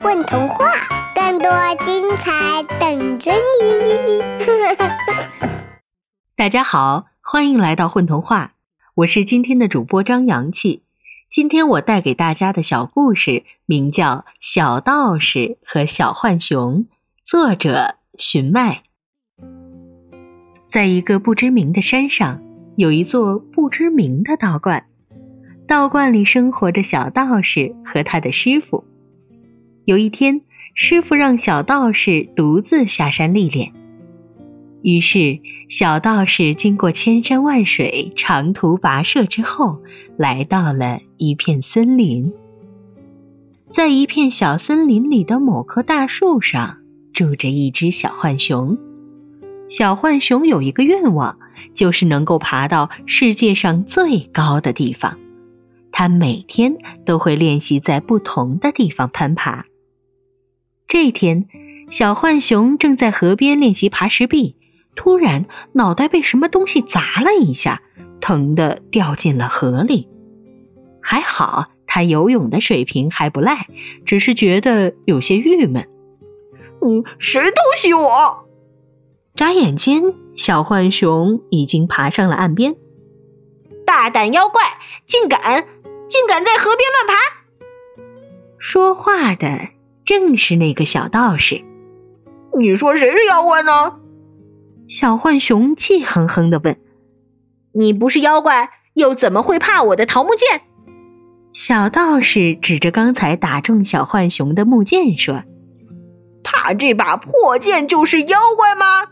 混童话，更多精彩等着你！大家好，欢迎来到混童话，我是今天的主播张阳气。今天我带给大家的小故事名叫《小道士和小浣熊》，作者寻麦。在一个不知名的山上，有一座不知名的道观，道观里生活着小道士和他的师傅。有一天，师傅让小道士独自下山历练。于是，小道士经过千山万水、长途跋涉之后，来到了一片森林。在一片小森林里的某棵大树上，住着一只小浣熊。小浣熊有一个愿望，就是能够爬到世界上最高的地方。它每天都会练习在不同的地方攀爬。这天，小浣熊正在河边练习爬石壁，突然脑袋被什么东西砸了一下，疼得掉进了河里。还好他游泳的水平还不赖，只是觉得有些郁闷。嗯，谁偷袭我？眨眼间，小浣熊已经爬上了岸边。大胆妖怪，竟敢竟敢在河边乱爬！说话的。正是那个小道士，你说谁是妖怪呢？小浣熊气哼哼的问：“你不是妖怪，又怎么会怕我的桃木剑？”小道士指着刚才打中小浣熊的木剑说：“怕这把破剑就是妖怪吗？”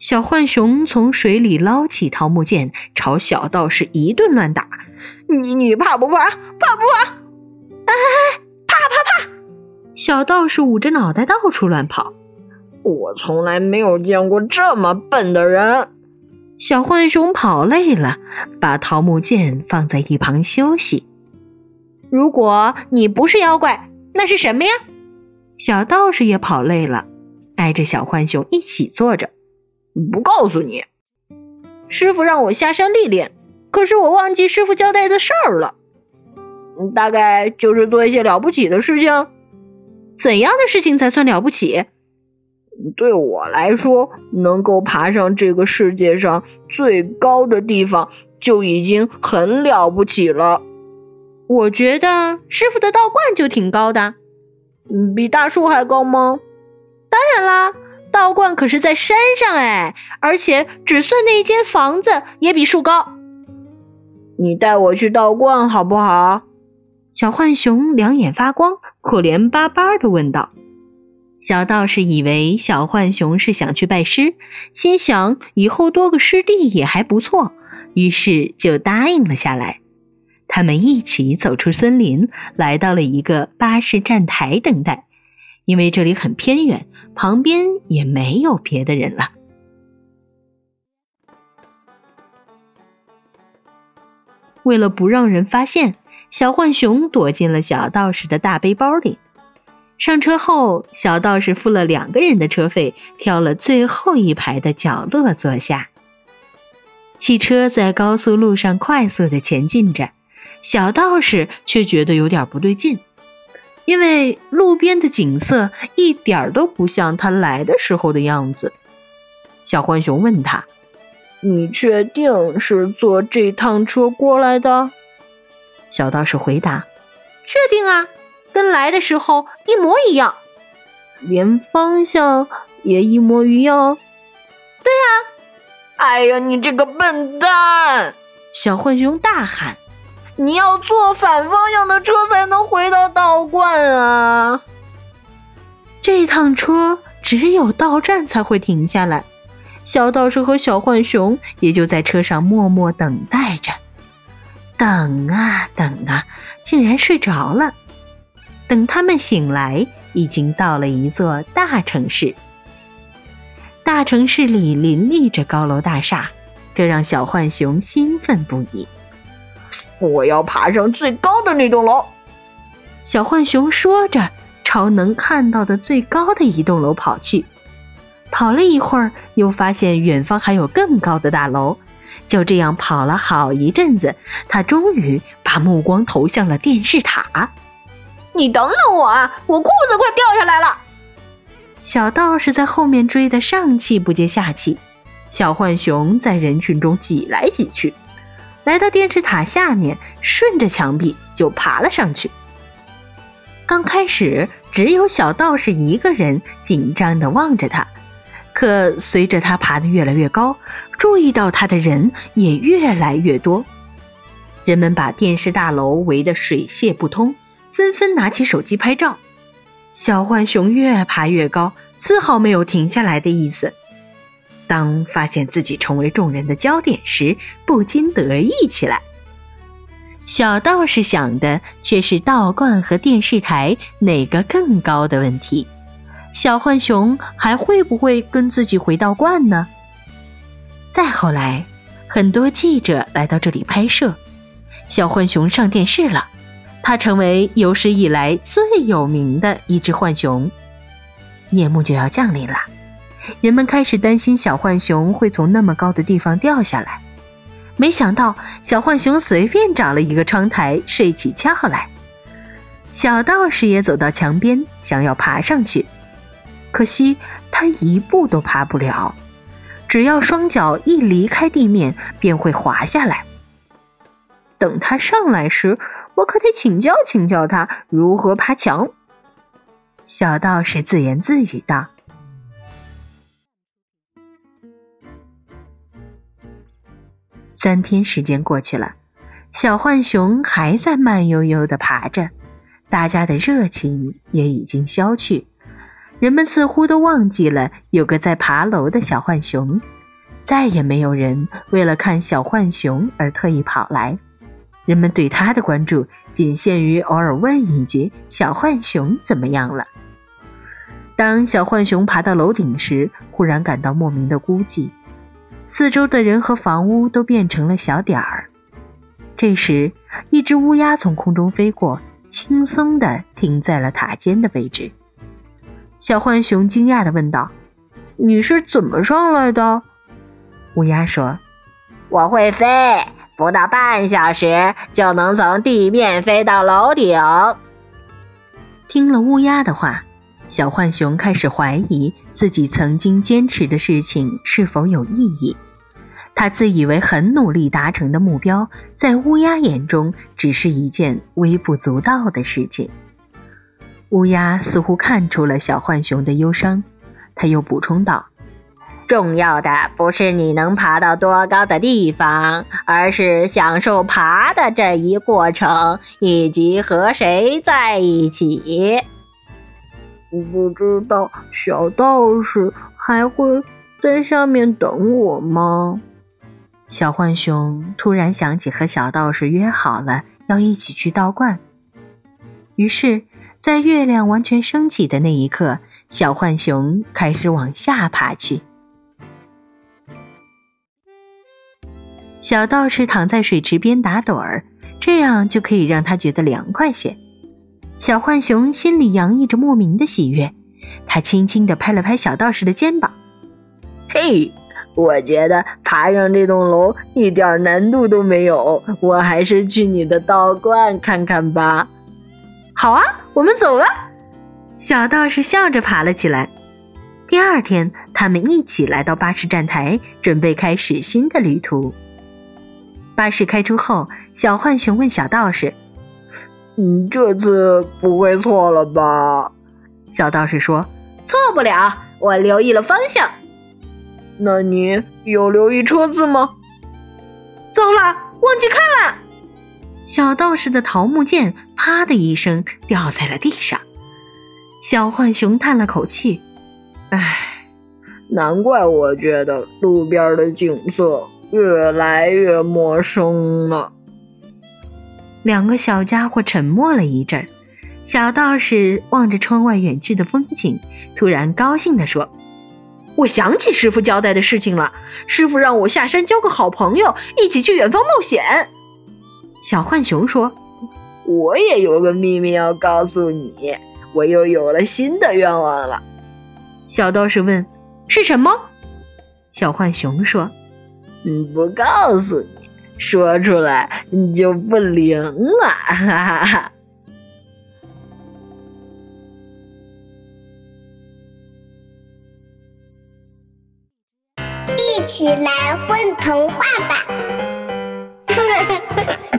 小浣熊从水里捞起桃木剑，朝小道士一顿乱打。你你怕不怕？怕不怕？哎！小道士捂着脑袋到处乱跑，我从来没有见过这么笨的人。小浣熊跑累了，把桃木剑放在一旁休息。如果你不是妖怪，那是什么呀？小道士也跑累了，挨着小浣熊一起坐着。不告诉你，师傅让我下山历练，可是我忘记师傅交代的事儿了。大概就是做一些了不起的事情。怎样的事情才算了不起？对我来说，能够爬上这个世界上最高的地方就已经很了不起了。我觉得师傅的道观就挺高的，比大树还高吗？当然啦，道观可是在山上哎，而且只算那一间房子也比树高。你带我去道观好不好？小浣熊两眼发光，可怜巴巴的问道：“小道士以为小浣熊是想去拜师，心想以后多个师弟也还不错，于是就答应了下来。他们一起走出森林，来到了一个巴士站台等待，因为这里很偏远，旁边也没有别的人了。为了不让人发现。”小浣熊躲进了小道士的大背包里。上车后，小道士付了两个人的车费，挑了最后一排的角落坐下。汽车在高速路上快速的前进着，小道士却觉得有点不对劲，因为路边的景色一点都不像他来的时候的样子。小浣熊问他：“你确定是坐这趟车过来的？”小道士回答：“确定啊，跟来的时候一模一样，连方向也一模一样。”“对啊！”“哎呀，你这个笨蛋！”小浣熊大喊，“你要坐反方向的车才能回到道观啊！”这趟车只有到站才会停下来，小道士和小浣熊也就在车上默默等待着。等啊等啊，竟然睡着了。等他们醒来，已经到了一座大城市。大城市里林立着高楼大厦，这让小浣熊兴奋不已。我要爬上最高的那栋楼！小浣熊说着，朝能看到的最高的一栋楼跑去。跑了一会儿，又发现远方还有更高的大楼。就这样跑了好一阵子，他终于把目光投向了电视塔。你等等我啊，我裤子快掉下来了！小道士在后面追得上气不接下气，小浣熊在人群中挤来挤去，来到电视塔下面，顺着墙壁就爬了上去。刚开始只有小道士一个人紧张地望着他，可随着他爬得越来越高，注意到他的人也越来越多。人们把电视大楼围得水泄不通，纷纷拿起手机拍照。小浣熊越爬越高，丝毫没有停下来的意思。当发现自己成为众人的焦点时，不禁得意起来。小道士想的却是道观和电视台哪个更高的问题。小浣熊还会不会跟自己回道观呢？再后来，很多记者来到这里拍摄，小浣熊上电视了。它成为有史以来最有名的一只浣熊。夜幕就要降临了，人们开始担心小浣熊会从那么高的地方掉下来。没想到，小浣熊随便找了一个窗台睡起觉来。小道士也走到墙边，想要爬上去，可惜他一步都爬不了。只要双脚一离开地面，便会滑下来。等他上来时，我可得请教请教他如何爬墙。小道士自言自语道：“三天时间过去了，小浣熊还在慢悠悠的爬着，大家的热情也已经消去，人们似乎都忘记了有个在爬楼的小浣熊，再也没有人为了看小浣熊而特意跑来。”人们对他的关注仅限于偶尔问一句：“小浣熊怎么样了？”当小浣熊爬到楼顶时，忽然感到莫名的孤寂，四周的人和房屋都变成了小点儿。这时，一只乌鸦从空中飞过，轻松地停在了塔尖的位置。小浣熊惊讶地问道：“你是怎么上来的？”乌鸦说：“我会飞。”不到半小时就能从地面飞到楼顶。听了乌鸦的话，小浣熊开始怀疑自己曾经坚持的事情是否有意义。他自以为很努力达成的目标，在乌鸦眼中只是一件微不足道的事情。乌鸦似乎看出了小浣熊的忧伤，他又补充道。重要的不是你能爬到多高的地方，而是享受爬的这一过程，以及和谁在一起。不知道小道士还会在下面等我吗？小浣熊突然想起和小道士约好了要一起去道观，于是，在月亮完全升起的那一刻，小浣熊开始往下爬去。小道士躺在水池边打盹儿，这样就可以让他觉得凉快些。小浣熊心里洋溢着莫名的喜悦，他轻轻地拍了拍小道士的肩膀：“嘿，我觉得爬上这栋楼一点难度都没有，我还是去你的道观看看吧。”“好啊，我们走了。”小道士笑着爬了起来。第二天，他们一起来到巴士站台，准备开始新的旅途。巴士开出后，小浣熊问小道士：“你这次不会错了吧？”小道士说：“错不了，我留意了方向。”“那你有留意车子吗？”“糟了，忘记看了。”小道士的桃木剑“啪”的一声掉在了地上。小浣熊叹了口气：“唉，难怪我觉得路边的景色……”越来越陌生了。两个小家伙沉默了一阵，小道士望着窗外远去的风景，突然高兴地说：“我想起师傅交代的事情了。师傅让我下山交个好朋友，一起去远方冒险。”小浣熊说：“我也有个秘密要告诉你，我又有了新的愿望了。小道士问：“是什么？”小浣熊说：“不告诉你，说出来你就不灵了。”哈哈哈！一起来问童话吧！哈哈。